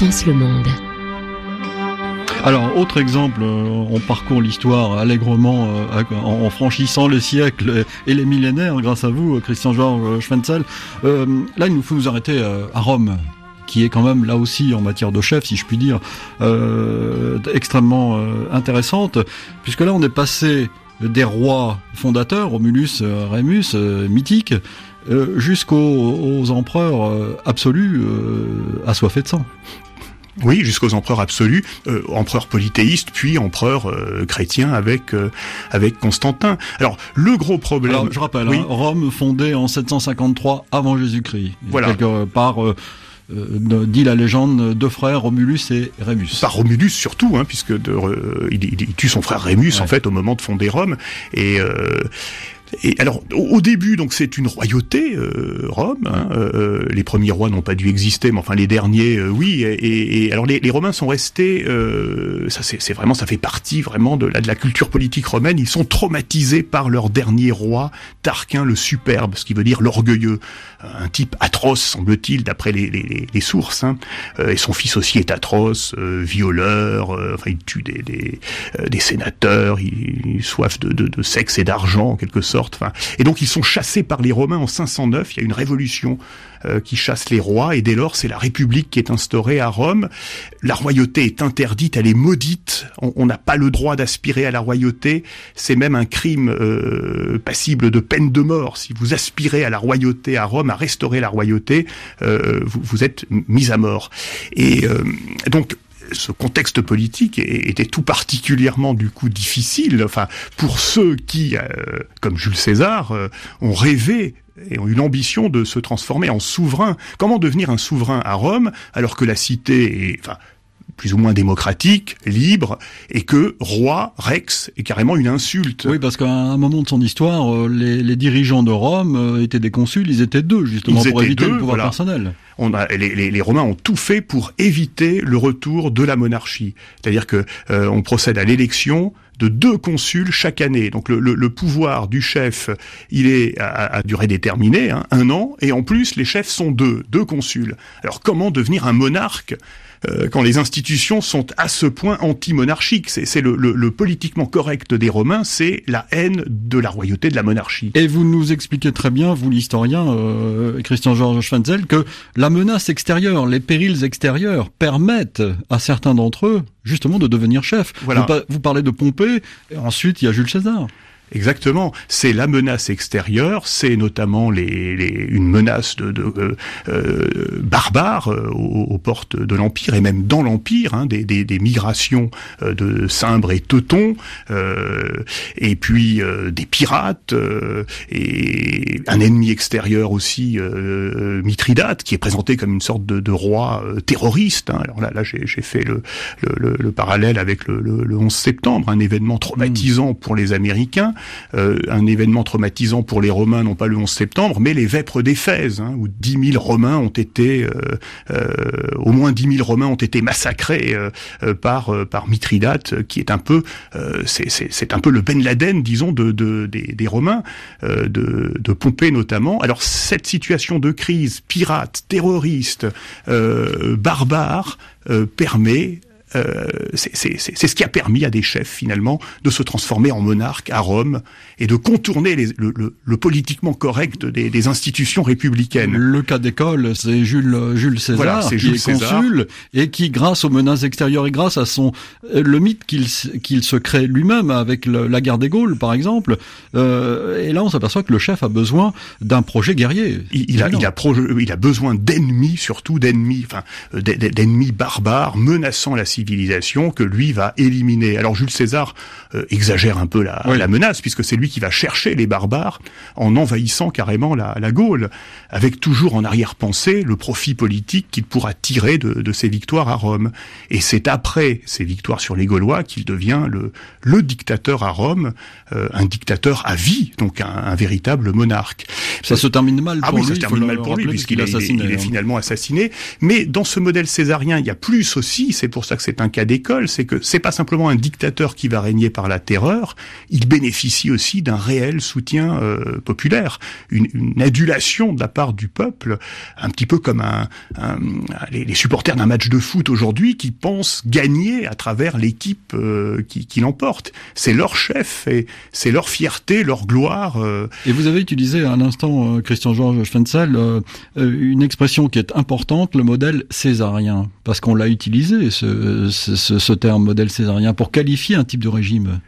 Le. Alors, autre exemple, euh, on parcourt l'histoire allègrement euh, en franchissant les siècles et les millénaires grâce à vous, Christian-Georges Schwenzel. Euh, là, il nous faut nous arrêter à Rome qui est quand même là aussi en matière de chef, si je puis dire, extrêmement intéressante, puisque là on est passé des rois fondateurs, Romulus, Rémus, mythiques, jusqu'aux empereurs absolus assoiffés de sang. Oui, jusqu'aux empereurs absolus, empereurs polythéistes, puis empereurs chrétiens avec avec Constantin. Alors le gros problème. Alors, je rappelle, hein, Rome fondée en 753 avant Jésus-Christ. Voilà. par dit la légende, deux frères, Romulus et Rémus. Par Romulus surtout, hein, puisque de, il, tue son frère Rémus en fait au moment de fonder Rome. Et et alors, au, début, donc c'est une royauté, euh, Rome. Hein, euh, euh, les premiers rois n'ont pas dû exister, mais enfin les derniers, oui. Et, et, alors les, les, Romains sont restés, ça c'est vraiment, ça fait partie vraiment de la, de la culture politique romaine. Ils sont traumatisés par leur dernier roi, Tarquin le superbe, ce qui veut dire l'orgueilleux, un type atroce semble-t-il d'après les, les, les, sources. Hein. et son fils aussi est atroce, violeur. enfin, il tue des, des, des sénateurs, il, il soif de, de, de sexe et d'argent en quelque sorte et donc ils sont chassés par les Romains en 509. Il y a une révolution euh, qui chasse les rois et dès lors c'est la République qui est instaurée à Rome. La royauté est interdite, elle est maudite. On n'a pas le droit d'aspirer à la royauté. C'est même un crime euh, passible de peine de mort. Si vous aspirez à la royauté à Rome, à restaurer la royauté, euh, vous, vous, êtes mis à mort. Et donc ce contexte politique était tout particulièrement du coup difficile. Enfin, pour ceux qui, euh, comme Jules César, euh, ont rêvé et ont eu l'ambition de se transformer en souverain. Comment devenir un souverain à Rome alors que la cité est, enfin, plus ou moins démocratique, libre, et que roi, rex, est carrément une insulte. Oui, parce qu'à un moment de son histoire, euh, les, dirigeants de Rome euh, étaient des consuls, ils étaient deux, justement, pour éviter le pouvoir personnel. On a, les, Romains ont tout fait pour éviter le retour de la monarchie. C'est-à-dire que euh, on procède à l'élection de deux consuls chaque année. Donc le, pouvoir du chef, il est à, durée déterminée, hein, un an, et en plus les chefs sont deux, deux consuls. Alors comment devenir un monarque? Euh, quand les institutions sont à ce point anti-monarchiques. C'est le, le, politiquement correct des Romains, c'est la haine de la royauté, de la monarchie. Et vous nous expliquez très bien, vous l'historien euh, Christian Georges Schwenzel, que la menace extérieure, les périls extérieurs permettent à certains d'entre eux justement de devenir chef. Voilà. Vous, vous parlez de Pompée, et ensuite il y a Jules César. Exactement. C'est la menace extérieure, c'est notamment les, les, une menace de, de euh, euh barbare euh, aux, portes de l'Empire et même dans l'Empire, hein, des, des, des, migrations euh, de Cimbres et Teutons, et puis des pirates, et un ennemi extérieur aussi, Mithridate, qui est présenté comme une sorte de, de roi terroriste. Hein. Alors là, là j'ai fait le, le, le, parallèle avec le, le, 11 septembre, un événement traumatisant pour les Américains. Euh, un événement traumatisant pour les Romains, non pas le 11 septembre, mais les vêpres d'Éphèse, hein, où 10 000 Romains ont été, euh, euh, au moins 10 000 Romains ont été massacrés par par Mithridate, qui est un peu, c'est un peu le Ben Laden, disons, de, de des, des, Romains, de, de Pompée notamment. Alors cette situation de crise, pirate, terroriste, barbare, permet euh, c'est ce qui a permis à des chefs finalement de se transformer en monarques à Rome et de contourner les, le, le, le, politiquement correct des, des, institutions républicaines. Le cas d'école, c'est Jules, Jules César voilà, qui Jules est consul et qui, grâce aux menaces extérieures et grâce à son euh, le mythe qu'il qu'il se crée lui-même avec la guerre des Gaules, par exemple. Euh, et là, on s'aperçoit que le chef a besoin d'un projet guerrier. Il, il a, il a, il a besoin d'ennemis, surtout d'ennemis, enfin d'ennemis barbares menaçant la civilisation que lui va éliminer. Alors Jules César euh, exagère un peu la, la menace puisque c'est lui qui va chercher les barbares en envahissant carrément la, la Gaule, avec toujours en arrière-pensée le profit politique qu'il pourra tirer de, de, ses victoires à Rome. Et c'est après ces victoires sur les Gaulois qu'il devient le, le dictateur à Rome, euh, un dictateur à vie, donc un, un, véritable monarque. Ça se termine mal ah pour ah oui, ça se termine mal pour lui puisqu'il est, est hein. finalement assassiné. Mais dans ce modèle césarien, il y a plus aussi. C'est pour ça que c'est un cas d'école, c'est que c'est pas simplement un dictateur qui va régner par la terreur. Il bénéficie aussi d'un réel soutien euh, populaire, une, une, adulation de la part du peuple, un petit peu comme un, les, les, supporters d'un match de foot aujourd'hui qui pensent gagner à travers l'équipe euh, qui, qui l'emporte. C'est leur chef et c'est leur fierté, leur gloire. Euh. Et vous avez utilisé à un instant, Christian Georges Schwentzel, une expression qui est importante, le modèle césarien, parce qu'on l'a utilisé ce, ce, ce terme modèle césarien pour qualifier un type de régime.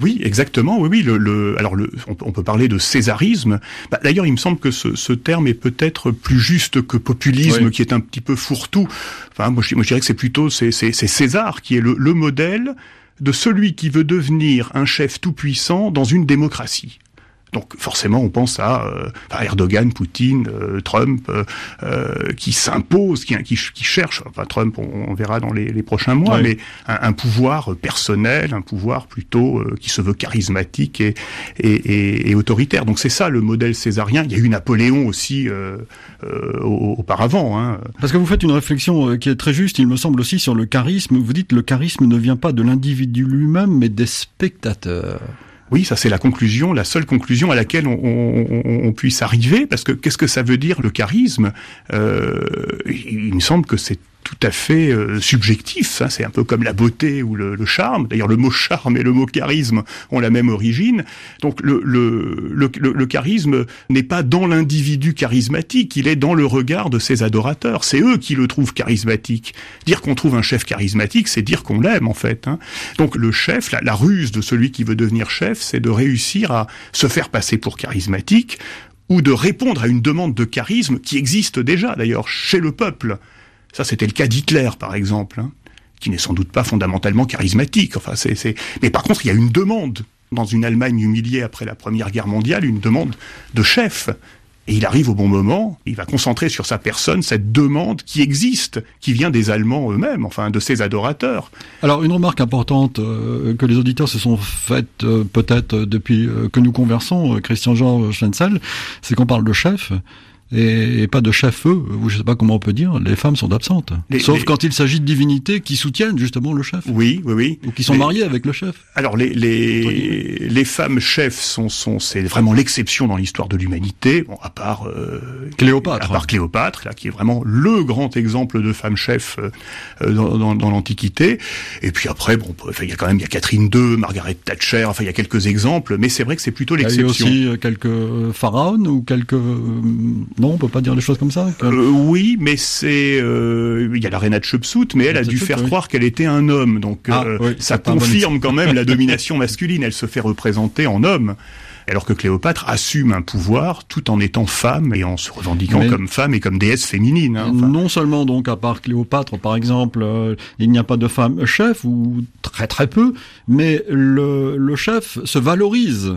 Oui, exactement. Oui, oui. Le, le alors, le, on, peut parler de césarisme. Bah, D'ailleurs, il me semble que ce, ce terme est peut-être plus juste que populisme, qui est un petit peu fourre-tout. Enfin, moi, je, moi, je dirais que c'est plutôt c'est César qui est le, le modèle de celui qui veut devenir un chef tout-puissant dans une démocratie. Donc forcément, on pense à, euh, Erdogan, Poutine, euh, Trump, euh, qui s'impose, qui, qui, qui, cherche, enfin Trump, on, verra dans les, les prochains mois, mais un, pouvoir personnel, un pouvoir plutôt qui se veut charismatique et, et, et, autoritaire. Donc c'est ça le modèle césarien. Il y a eu Napoléon aussi auparavant. Hein. Parce que vous faites une réflexion qui est très juste, il me semble aussi, sur le charisme. Vous dites le charisme ne vient pas de l'individu lui-même, mais des spectateurs. Oui, ça c'est la conclusion, la seule conclusion à laquelle on, puisse arriver, parce que qu'est-ce que ça veut dire le charisme? Euh, Il me semble que c'est tout à fait euh, subjectif. Hein. C'est un peu comme la beauté ou le, charme. D'ailleurs, le mot charme et le mot charisme ont la même origine. Donc, le, le, le charisme n'est pas dans l'individu charismatique, il est dans le regard de ses adorateurs. C'est eux qui le trouvent charismatique. Dire qu'on trouve un chef charismatique, c'est dire qu'on l'aime en fait. Hein. Donc, le chef, la, la ruse de celui qui veut devenir chef, c'est de réussir à se faire passer pour charismatique ou de répondre à une demande de charisme qui existe déjà d'ailleurs chez le peuple. Ça, c'était le cas d'Hitler, par exemple, hein, qui n'est sans doute pas fondamentalement charismatique. Enfin, c'est. Mais par contre, il y a une demande dans une Allemagne humiliée après la Première Guerre mondiale, une demande de chef. Et il arrive au bon moment, il va concentrer sur sa personne cette demande qui existe, qui vient des Allemands eux-mêmes, enfin de ses adorateurs. Alors une remarque importante euh, que les auditeurs se sont faites euh, peut-être depuis euh, que nous conversons, Christian Jean Schwenzel, c'est qu'on parle de chef et, pas de chef-eux, ou je sais pas comment on peut dire, les femmes sont absentes. Sauf quand il s'agit de divinités qui soutiennent justement le chef. Oui, oui, oui. Ou qui sont mariées avec le chef. Alors les les, les femmes chefs sont sont c'est vraiment l'exception dans l'histoire de l'humanité. Bon, à part euh, Cléopâtre. À part Cléopâtre, là, qui est vraiment le grand exemple de femme chef euh, dans, dans, dans l'Antiquité. Et puis après, bon, il y a quand même il y a Catherine II, Margaret Thatcher. Enfin, il y a quelques exemples, mais c'est vrai que c'est plutôt l'exception. Il y a aussi quelques pharaons ou quelques non, on peut pas dire des choses comme ça. Euh, oui, mais c'est euh, il y a la reine Hatshepsut, mais elle a dû faire croire qu'elle était un homme, donc ah, euh, ça confirme quand même la domination masculine. Elle se fait représenter en homme alors que Cléopâtre assume un pouvoir tout en étant femme et en se revendiquant comme femme et comme déesse féminine. Hein, non seulement donc à part Cléopâtre par exemple, il n'y a pas de femme chef ou très très peu, mais le, le chef se valorise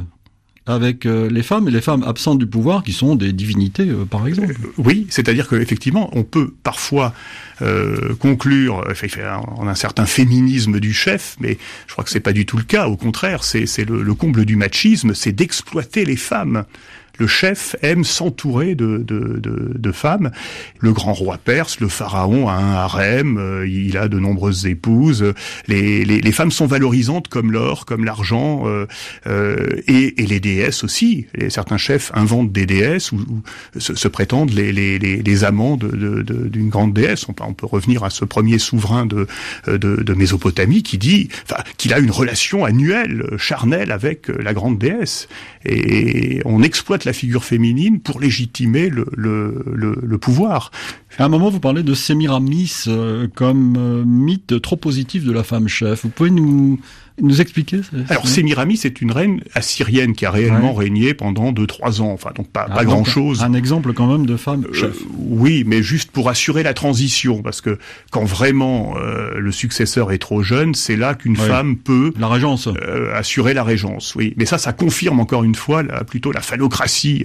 avec euh, les femmes et les femmes absentes du pouvoir qui sont des divinités euh, par exemple. Euh, oui, c'est-à-dire qu'effectivement on peut parfois conclure en un certain féminisme du chef, mais je crois que c'est pas du tout le cas. Au contraire, c'est le, le comble du machisme, c'est d'exploiter les femmes le chef aime s'entourer de, de, de, de, femmes. Le grand roi perse, le pharaon a un harem, euh, il a de nombreuses épouses. Les, les, les femmes sont valorisantes comme l'or, comme l'argent, euh, euh, et, et, les déesses aussi. Certains chefs inventent des déesses ou, se, prétendent les, les, les, amants d'une grande déesse. On, peut revenir à ce premier souverain de, de, de Mésopotamie qui dit qu'il a une relation annuelle, charnelle avec la grande déesse. Et on exploite figure féminine pour légitimer le, le pouvoir. À un moment, vous parlez de Sémiramis euh, comme euh, mythe trop positif de la femme chef. Vous pouvez nous nous expliquer Alors Sémiramis est une reine assyrienne qui a réellement régné pendant 2-3 ans, enfin donc pas, pas grand chose. Un exemple quand même de femme euh, chef. oui, mais juste pour assurer la transition, parce que quand vraiment le successeur est trop jeune, c'est là qu'une femme peut la régence assurer la régence. Oui, mais ça, ça confirme encore une fois la, plutôt la phallocratie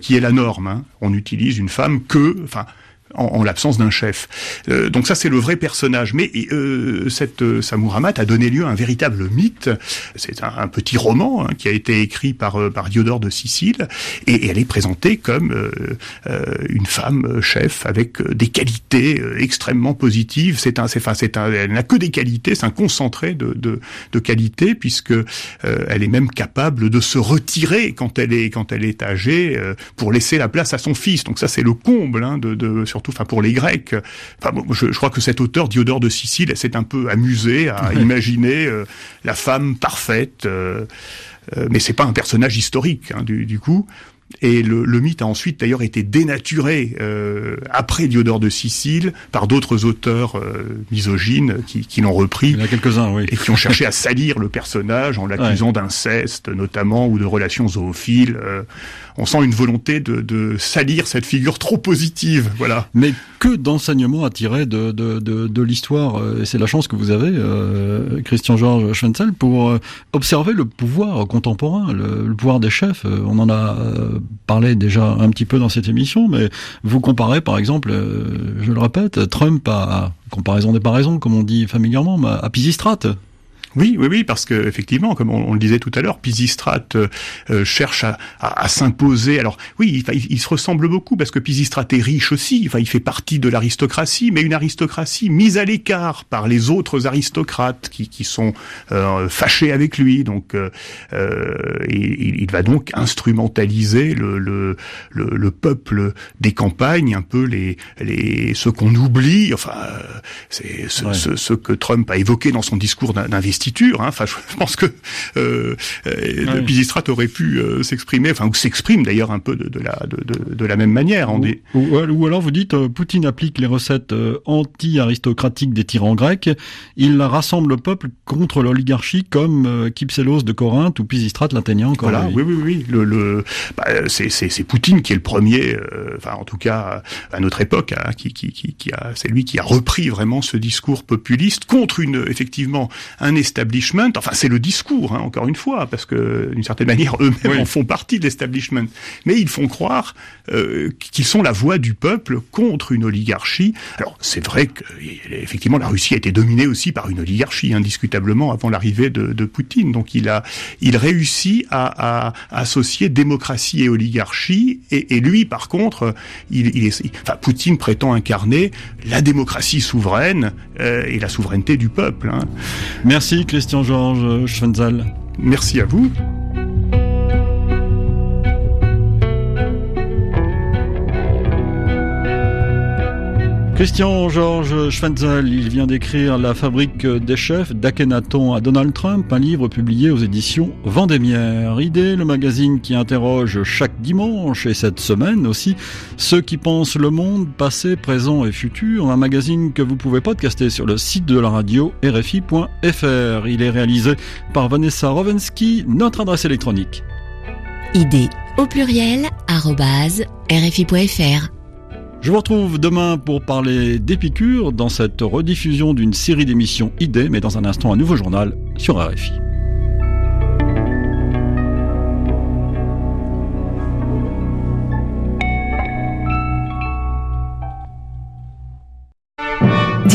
qui est la norme. Hein. On utilise une femme que, enfin en, l'absence d'un chef. Euh, donc ça c'est le vrai personnage. Mais euh, cette euh, Samouramat a donné lieu à un véritable mythe. C'est un, petit roman hein, qui a été écrit par euh, par Diodore de Sicile et, elle est présentée comme une femme chef avec des qualités extrêmement positives. C'est un, c'est enfin c'est un, elle n'a que des qualités, c'est un concentré de de, de qualités puisque elle est même capable de se retirer quand elle est quand elle est âgée pour laisser la place à son fils. Donc ça c'est le comble hein, de, de sur enfin pour les Grecs. Enfin, je, crois que cet auteur Diodore de Sicile s'est un peu amusé à imaginer euh, la femme parfaite, euh, euh, mais c'est pas un personnage historique hein, du, du, coup. Et le, le, mythe a ensuite d'ailleurs été dénaturé euh, après Diodore de Sicile par d'autres auteurs euh, misogynes qui, qui l'ont repris. Il y en a quelques-uns, oui. Et qui ont cherché à salir le personnage en l'accusant d'inceste notamment ou de relations zoophiles. Euh, on sent une volonté de, de, salir cette figure trop positive, voilà. Mais que d'enseignements à tirer de, de, de, de l'histoire euh, Et c'est la chance que vous avez, euh, Christian Georges Schwenzel, pour euh, observer le pouvoir contemporain, le, le pouvoir des chefs. On en a parlé déjà un petit peu dans cette émission, mais vous comparez par exemple, je le répète, Trump à, comparaison des paraisons, comme on dit familièrement, à Pisistrate. Oui, oui, oui, parce que effectivement, comme on, le disait tout à l'heure, Pisistrate euh, euh, cherche à, à, s'imposer. Alors oui, il, il, se ressemble beaucoup parce que Pisistrate est riche aussi. Enfin, il fait partie de l'aristocratie, mais une aristocratie mise à l'écart par les autres aristocrates qui, qui sont euh, fâchés avec lui. Donc, euh, il, il, va donc instrumentaliser le, le, le, peuple des campagnes, un peu les, les ceux qu'on oublie. Enfin, c'est ce, ce, ce, que Trump a évoqué dans son discours d'investissement d'investiture. Hein. Enfin, je pense que euh, euh Pisistrate aurait pu euh, s'exprimer, enfin ou s'exprime d'ailleurs un peu de, de la de, de, la même manière. Ou, des... ou, alors vous dites Poutine applique les recettes anti-aristocratiques des tyrans grecs. Il rassemble le peuple contre l'oligarchie comme Kypselos de Corinthe ou Pisistrate l'Athénien. Voilà, oui, oui, oui. Le, le bah, c'est Poutine qui est le premier, enfin en tout cas à notre époque, hein, qui, qui, qui, qui a, c'est lui qui a repris vraiment ce discours populiste contre une effectivement un establishment. Enfin, c'est le discours, hein, encore une fois, parce que d'une certaine manière, eux-mêmes en font partie de l'establishment. Mais ils font croire euh, qu'ils sont la voix du peuple contre une oligarchie. Alors, c'est vrai que effectivement, la Russie a été dominée aussi par une oligarchie, indiscutablement, avant l'arrivée de, de, Poutine. Donc, il a, il réussit à, à, associer démocratie et oligarchie. Et, et lui, par contre, il, il est, enfin, Poutine prétend incarner la démocratie souveraine euh, et la souveraineté du peuple. Hein. Christian Georges Schwenzal. Merci à vous. Christian Georges Schwenzel, il vient d'écrire La fabrique des chefs d'Akhenaton à Donald Trump, un livre publié aux éditions Vendémiaire. Idée, le magazine qui interroge chaque dimanche et cette semaine aussi ceux qui pensent le monde, passé, présent et futur. Un magazine que vous pouvez podcaster sur le site de la radio rfi.fr. Il est réalisé par Vanessa Rovensky, notre adresse électronique. Idée au pluriel, rfi.fr. Je vous retrouve demain pour parler d'Épicure dans cette rediffusion d'une série d'émissions idées, mais dans un instant un nouveau journal sur RFI.